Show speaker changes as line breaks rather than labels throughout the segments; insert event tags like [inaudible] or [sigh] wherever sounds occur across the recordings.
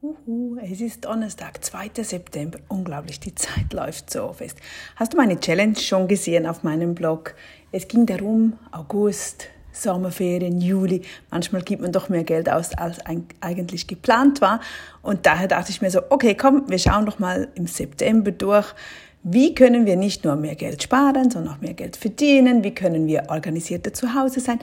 Uhu, es ist Donnerstag, 2. September. Unglaublich, die Zeit läuft so fest. Hast du meine Challenge schon gesehen auf meinem Blog? Es ging darum, August, Sommerferien, Juli. Manchmal gibt man doch mehr Geld aus, als eigentlich geplant war. Und daher dachte ich mir so, okay, komm, wir schauen doch mal im September durch. Wie können wir nicht nur mehr Geld sparen, sondern auch mehr Geld verdienen? Wie können wir organisierter zu Hause sein?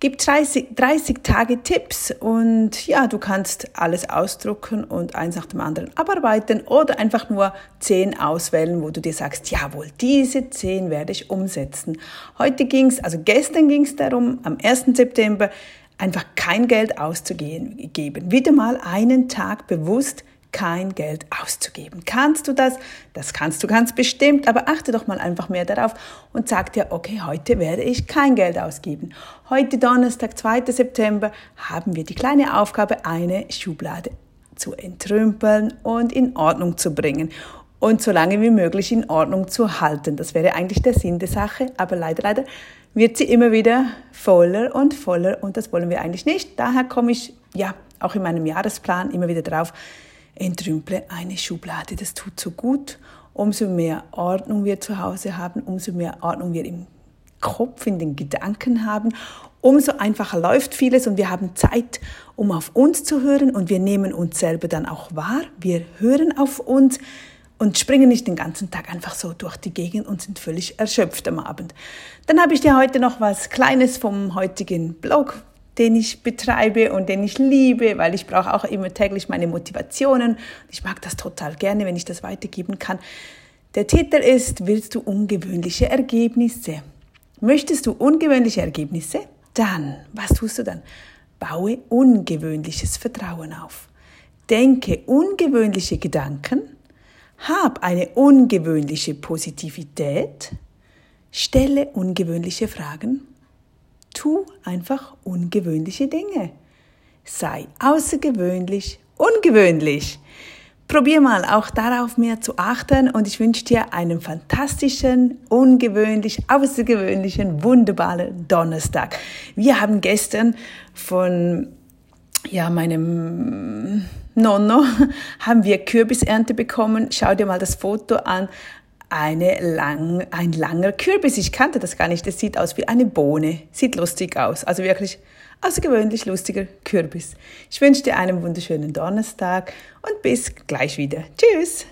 Gibt 30, 30 Tage Tipps und ja, du kannst alles ausdrucken und eins nach dem anderen abarbeiten oder einfach nur 10 auswählen, wo du dir sagst, jawohl, diese 10 werde ich umsetzen. Heute ging es, also gestern ging es darum, am 1. September einfach kein Geld auszugeben. Wieder mal einen Tag bewusst kein Geld auszugeben. Kannst du das? Das kannst du ganz bestimmt, aber achte doch mal einfach mehr darauf und sag dir, okay, heute werde ich kein Geld ausgeben. Heute Donnerstag, 2. September, haben wir die kleine Aufgabe, eine Schublade zu entrümpeln und in Ordnung zu bringen und so lange wie möglich in Ordnung zu halten. Das wäre eigentlich der Sinn der Sache, aber leider, leider wird sie immer wieder voller und voller und das wollen wir eigentlich nicht. Daher komme ich ja auch in meinem Jahresplan immer wieder drauf, entrümple eine Schublade. Das tut so gut. Umso mehr Ordnung wir zu Hause haben, umso mehr Ordnung wir im Kopf, in den Gedanken haben, umso einfacher läuft vieles und wir haben Zeit, um auf uns zu hören und wir nehmen uns selber dann auch wahr. Wir hören auf uns und springen nicht den ganzen Tag einfach so durch die Gegend und sind völlig erschöpft am Abend. Dann habe ich dir heute noch was Kleines vom heutigen Blog den ich betreibe und den ich liebe, weil ich brauche auch immer täglich meine Motivationen. Ich mag das total gerne, wenn ich das weitergeben kann. Der Titel ist, willst du ungewöhnliche Ergebnisse? Möchtest du ungewöhnliche Ergebnisse? Dann, was tust du dann? Baue ungewöhnliches Vertrauen auf. Denke ungewöhnliche Gedanken. Hab eine ungewöhnliche Positivität. Stelle ungewöhnliche Fragen Tu einfach ungewöhnliche Dinge. Sei außergewöhnlich ungewöhnlich. Probier mal auch darauf mehr zu achten und ich wünsche dir einen fantastischen, ungewöhnlich, außergewöhnlichen, wunderbaren Donnerstag. Wir haben gestern von ja, meinem Nonno [laughs] haben wir Kürbisernte bekommen. Schau dir mal das Foto an eine lang, ein langer Kürbis. Ich kannte das gar nicht. Das sieht aus wie eine Bohne. Sieht lustig aus. Also wirklich außergewöhnlich lustiger Kürbis. Ich wünsche dir einen wunderschönen Donnerstag und bis gleich wieder. Tschüss!